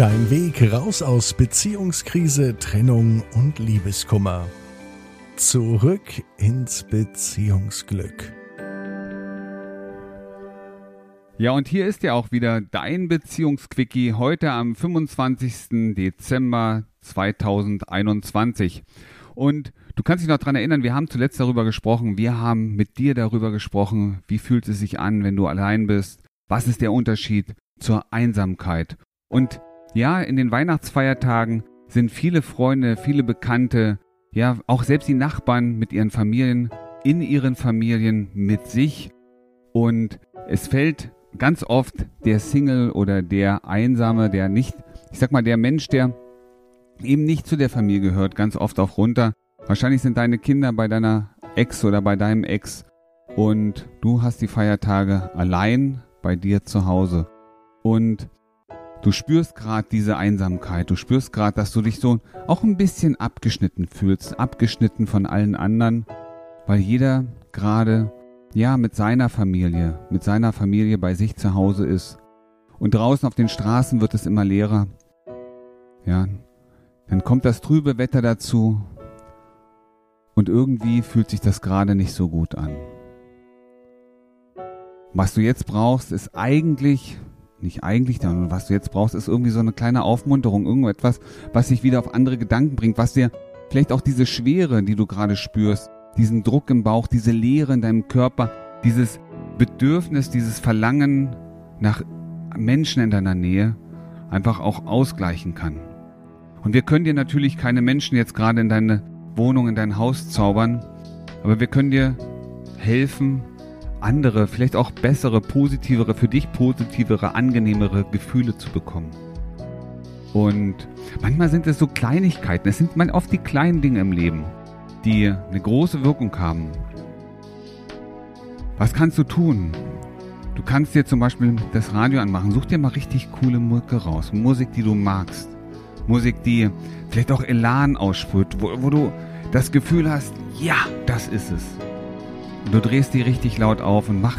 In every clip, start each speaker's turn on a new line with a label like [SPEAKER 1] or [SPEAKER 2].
[SPEAKER 1] Dein Weg raus aus Beziehungskrise, Trennung und Liebeskummer. Zurück ins Beziehungsglück.
[SPEAKER 2] Ja, und hier ist ja auch wieder dein Beziehungsquickie heute am 25. Dezember 2021. Und du kannst dich noch dran erinnern, wir haben zuletzt darüber gesprochen, wir haben mit dir darüber gesprochen, wie fühlt es sich an, wenn du allein bist, was ist der Unterschied zur Einsamkeit. Und ja, in den Weihnachtsfeiertagen sind viele Freunde, viele Bekannte, ja, auch selbst die Nachbarn mit ihren Familien, in ihren Familien mit sich. Und es fällt ganz oft der Single oder der Einsame, der nicht, ich sag mal, der Mensch, der eben nicht zu der Familie gehört, ganz oft auch runter. Wahrscheinlich sind deine Kinder bei deiner Ex oder bei deinem Ex und du hast die Feiertage allein bei dir zu Hause. Und Du spürst gerade diese Einsamkeit, du spürst gerade, dass du dich so auch ein bisschen abgeschnitten fühlst, abgeschnitten von allen anderen, weil jeder gerade ja mit seiner Familie, mit seiner Familie bei sich zu Hause ist. Und draußen auf den Straßen wird es immer leerer. Ja, dann kommt das trübe Wetter dazu und irgendwie fühlt sich das gerade nicht so gut an. Was du jetzt brauchst, ist eigentlich nicht eigentlich, sondern was du jetzt brauchst, ist irgendwie so eine kleine Aufmunterung, irgendetwas, was dich wieder auf andere Gedanken bringt, was dir vielleicht auch diese Schwere, die du gerade spürst, diesen Druck im Bauch, diese Leere in deinem Körper, dieses Bedürfnis, dieses Verlangen nach Menschen in deiner Nähe einfach auch ausgleichen kann. Und wir können dir natürlich keine Menschen jetzt gerade in deine Wohnung, in dein Haus zaubern, aber wir können dir helfen, andere, vielleicht auch bessere, positivere, für dich positivere, angenehmere Gefühle zu bekommen. Und manchmal sind es so Kleinigkeiten, es sind man oft die kleinen Dinge im Leben, die eine große Wirkung haben. Was kannst du tun? Du kannst dir zum Beispiel das Radio anmachen. Such dir mal richtig coole Mucke raus. Musik, die du magst. Musik, die vielleicht auch Elan aussprüht, wo, wo du das Gefühl hast, ja, das ist es. Du drehst die richtig laut auf und mach,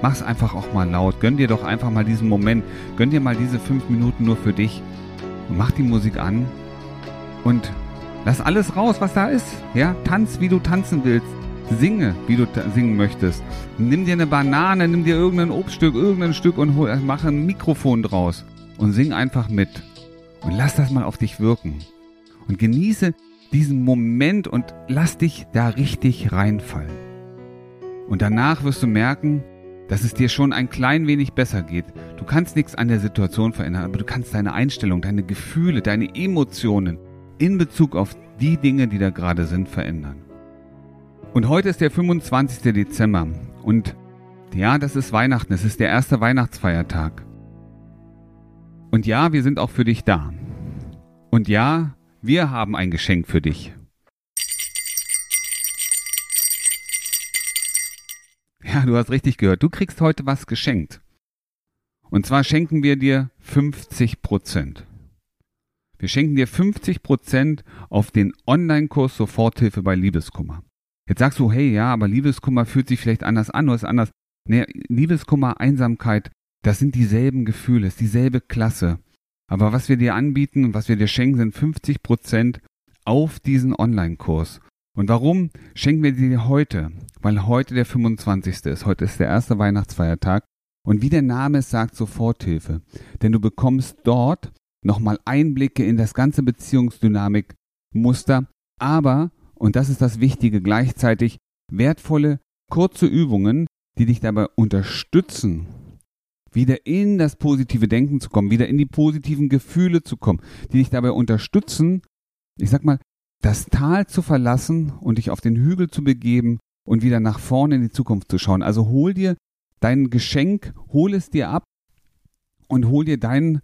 [SPEAKER 2] mach's einfach auch mal laut. Gönn dir doch einfach mal diesen Moment. Gönn dir mal diese fünf Minuten nur für dich. Und mach die Musik an. Und lass alles raus, was da ist. Ja, tanz, wie du tanzen willst. Singe, wie du singen möchtest. Nimm dir eine Banane, nimm dir irgendein Obststück, irgendein Stück und hol, mach ein Mikrofon draus. Und sing einfach mit. Und lass das mal auf dich wirken. Und genieße diesen Moment und lass dich da richtig reinfallen. Und danach wirst du merken, dass es dir schon ein klein wenig besser geht. Du kannst nichts an der Situation verändern, aber du kannst deine Einstellung, deine Gefühle, deine Emotionen in Bezug auf die Dinge, die da gerade sind, verändern. Und heute ist der 25. Dezember und ja, das ist Weihnachten, es ist der erste Weihnachtsfeiertag. Und ja, wir sind auch für dich da. Und ja, wir haben ein Geschenk für dich. Ja, du hast richtig gehört. Du kriegst heute was geschenkt. Und zwar schenken wir dir 50 Prozent. Wir schenken dir 50 Prozent auf den Online-Kurs Soforthilfe bei Liebeskummer. Jetzt sagst du, hey, ja, aber Liebeskummer fühlt sich vielleicht anders an oder ist anders. Nee, Liebeskummer, Einsamkeit, das sind dieselben Gefühle, ist dieselbe Klasse. Aber was wir dir anbieten und was wir dir schenken, sind 50 Prozent auf diesen Online-Kurs. Und warum schenken wir dir heute? Weil heute der 25. ist. Heute ist der erste Weihnachtsfeiertag. Und wie der Name es sagt, Soforthilfe. Denn du bekommst dort nochmal Einblicke in das ganze Beziehungsdynamik, Muster, aber, und das ist das Wichtige, gleichzeitig wertvolle, kurze Übungen, die dich dabei unterstützen, wieder in das positive Denken zu kommen, wieder in die positiven Gefühle zu kommen, die dich dabei unterstützen, ich sag mal, das Tal zu verlassen und dich auf den Hügel zu begeben und wieder nach vorne in die Zukunft zu schauen. Also hol dir dein Geschenk, hol es dir ab und hol dir deinen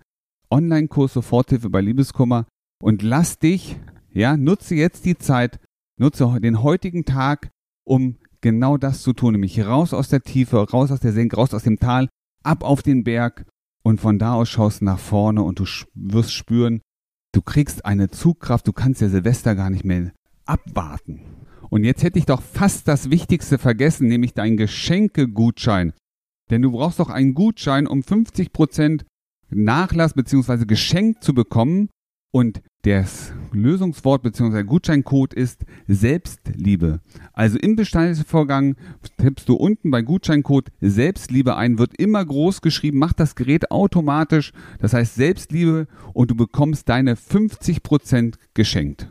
[SPEAKER 2] Online-Kurs Soforthilfe bei Liebeskummer und lass dich, ja, nutze jetzt die Zeit, nutze den heutigen Tag, um genau das zu tun, nämlich raus aus der Tiefe, raus aus der Senke, raus aus dem Tal, ab auf den Berg und von da aus schaust nach vorne und du wirst spüren, Du kriegst eine Zugkraft, du kannst ja Silvester gar nicht mehr abwarten. Und jetzt hätte ich doch fast das Wichtigste vergessen, nämlich dein Geschenkegutschein. Denn du brauchst doch einen Gutschein, um 50% Nachlass beziehungsweise geschenkt zu bekommen und das Lösungswort bzw. Gutscheincode ist Selbstliebe. Also im Bestellvorgang tippst du unten bei Gutscheincode Selbstliebe ein, wird immer groß geschrieben, macht das Gerät automatisch. Das heißt Selbstliebe und du bekommst deine 50% geschenkt.